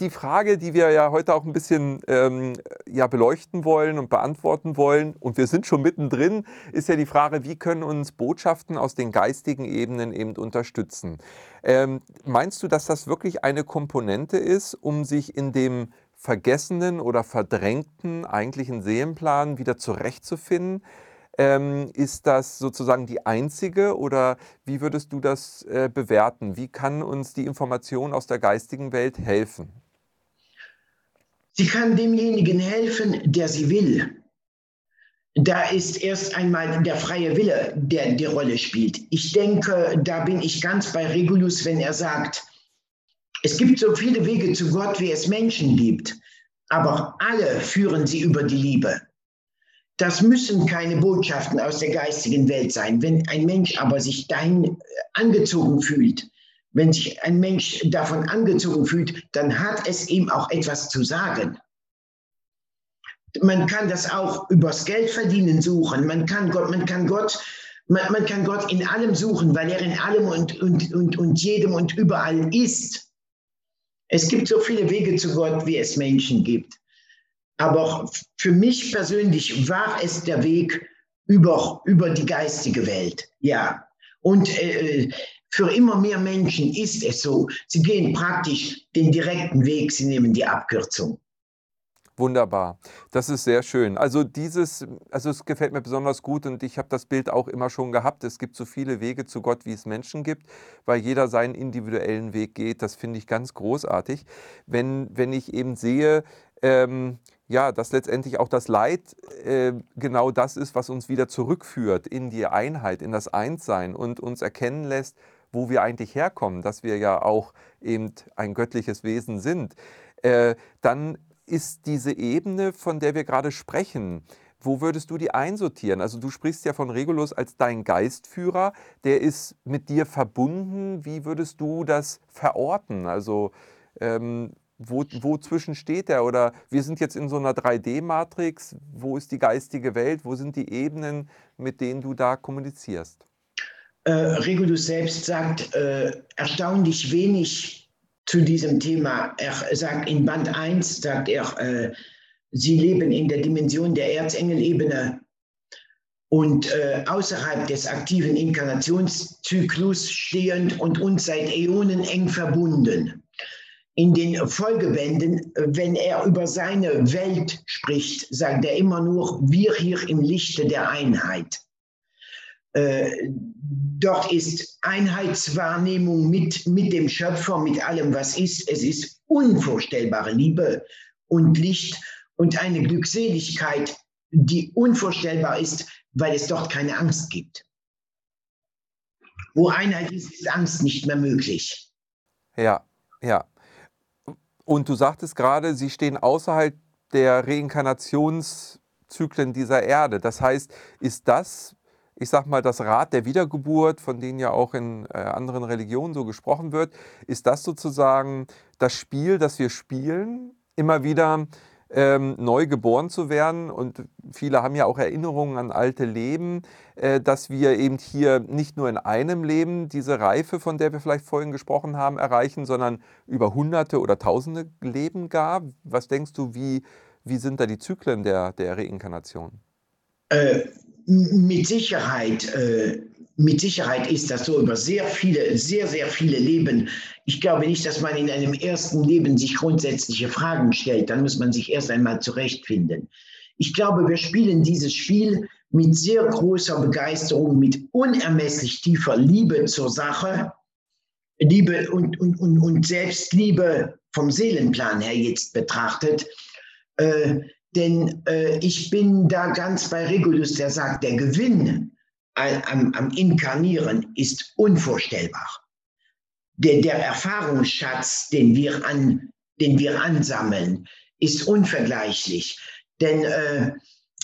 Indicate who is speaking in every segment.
Speaker 1: Die Frage, die wir ja heute auch ein bisschen ähm, ja, beleuchten wollen und beantworten wollen, und wir sind schon mittendrin, ist ja die Frage, wie können uns Botschaften aus den geistigen Ebenen eben unterstützen? Ähm, meinst du, dass das wirklich eine Komponente ist, um sich in dem vergessenen oder verdrängten eigentlichen Seelenplan wieder zurechtzufinden? Ähm, ist das sozusagen die einzige oder wie würdest du das äh, bewerten? Wie kann uns die Information aus der geistigen Welt helfen?
Speaker 2: Sie kann demjenigen helfen, der sie will. Da ist erst einmal der freie Wille, der die Rolle spielt. Ich denke, da bin ich ganz bei Regulus, wenn er sagt, es gibt so viele Wege zu Gott, wie es Menschen gibt, aber alle führen sie über die Liebe. Das müssen keine Botschaften aus der geistigen Welt sein. Wenn ein Mensch aber sich dahin angezogen fühlt, wenn sich ein Mensch davon angezogen fühlt, dann hat es ihm auch etwas zu sagen. Man kann das auch übers Geld verdienen suchen. Man kann Gott, man kann Gott, man, man kann Gott in allem suchen, weil er in allem und, und, und, und jedem und überall ist. Es gibt so viele Wege zu Gott, wie es Menschen gibt. Aber für mich persönlich war es der Weg über, über die geistige Welt. Ja. Und äh, für immer mehr Menschen ist es so. Sie gehen praktisch den direkten Weg, sie nehmen die Abkürzung.
Speaker 1: Wunderbar. Das ist sehr schön. Also dieses, also es gefällt mir besonders gut und ich habe das Bild auch immer schon gehabt. Es gibt so viele Wege zu Gott, wie es Menschen gibt, weil jeder seinen individuellen Weg geht. Das finde ich ganz großartig. Wenn, wenn ich eben sehe, ähm, ja, dass letztendlich auch das Leid äh, genau das ist, was uns wieder zurückführt in die Einheit, in das Einssein und uns erkennen lässt, wo wir eigentlich herkommen, dass wir ja auch eben ein göttliches Wesen sind, äh, dann ist diese Ebene, von der wir gerade sprechen, wo würdest du die einsortieren? Also du sprichst ja von Regulus als dein Geistführer, der ist mit dir verbunden. Wie würdest du das verorten? Also ähm, wo, wozwischen steht er? Oder wir sind jetzt in so einer 3D-Matrix. Wo ist die geistige Welt? Wo sind die Ebenen, mit denen du da kommunizierst?
Speaker 2: Äh, Regulus selbst sagt äh, erstaunlich wenig zu diesem Thema. Er sagt in Band 1, sagt er, äh, sie leben in der Dimension der Erzengelebene und äh, außerhalb des aktiven Inkarnationszyklus stehend und uns seit Äonen eng verbunden. In den Folgebänden, wenn er über seine Welt spricht, sagt er immer nur, wir hier im Lichte der Einheit. Äh, dort ist Einheitswahrnehmung mit, mit dem Schöpfer, mit allem, was ist. Es ist unvorstellbare Liebe und Licht und eine Glückseligkeit, die unvorstellbar ist, weil es dort keine Angst gibt. Wo Einheit ist, ist Angst nicht mehr möglich.
Speaker 1: Ja, ja. Und du sagtest gerade, sie stehen außerhalb der Reinkarnationszyklen dieser Erde. Das heißt, ist das ich sag mal, das Rad der Wiedergeburt, von denen ja auch in äh, anderen Religionen so gesprochen wird, ist das sozusagen das Spiel, das wir spielen, immer wieder ähm, neu geboren zu werden. Und viele haben ja auch Erinnerungen an alte Leben, äh, dass wir eben hier nicht nur in einem Leben diese Reife, von der wir vielleicht vorhin gesprochen haben, erreichen, sondern über hunderte oder tausende Leben gar. Was denkst du, wie, wie sind da die Zyklen der, der Reinkarnation?
Speaker 2: Äh, mit Sicherheit, äh, mit Sicherheit ist das so über sehr viele, sehr, sehr viele Leben. Ich glaube nicht, dass man in einem ersten Leben sich grundsätzliche Fragen stellt. Dann muss man sich erst einmal zurechtfinden. Ich glaube, wir spielen dieses Spiel mit sehr großer Begeisterung, mit unermesslich tiefer Liebe zur Sache, Liebe und, und, und, und Selbstliebe vom Seelenplan her jetzt betrachtet. Äh, denn äh, ich bin da ganz bei Regulus, der sagt, der Gewinn am, am Inkarnieren ist unvorstellbar. Der, der Erfahrungsschatz, den wir, an, den wir ansammeln, ist unvergleichlich. Denn äh,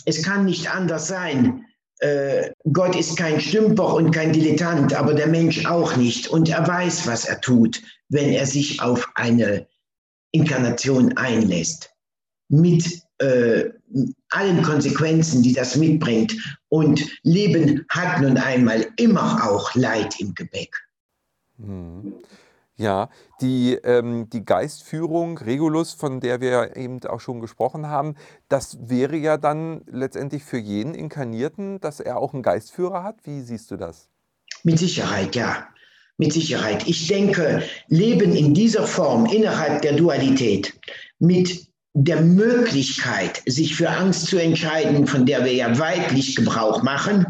Speaker 2: es kann nicht anders sein. äh, Gott ist kein Stümper und kein Dilettant, aber der Mensch auch nicht. Und er weiß, was er tut, wenn er sich auf eine Inkarnation einlässt. Mit äh, allen Konsequenzen, die das mitbringt. Und Leben hat nun einmal immer auch Leid im Gebäck.
Speaker 3: Hm. Ja, die, ähm, die Geistführung, Regulus, von der wir eben auch schon gesprochen haben, das wäre ja dann letztendlich für jeden Inkarnierten, dass er auch einen Geistführer hat. Wie siehst du das?
Speaker 2: Mit Sicherheit, ja. Mit Sicherheit. Ich denke, Leben in dieser Form innerhalb der Dualität mit der Möglichkeit, sich für Angst zu entscheiden, von der wir ja weitlich Gebrauch machen,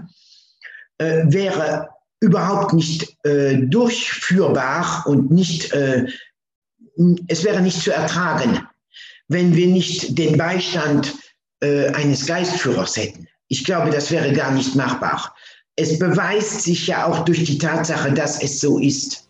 Speaker 2: äh, wäre überhaupt nicht äh, durchführbar und nicht, äh, es wäre nicht zu ertragen, wenn wir nicht den Beistand äh, eines Geistführers hätten. Ich glaube, das wäre gar nicht machbar. Es beweist sich ja auch durch die Tatsache, dass es so ist.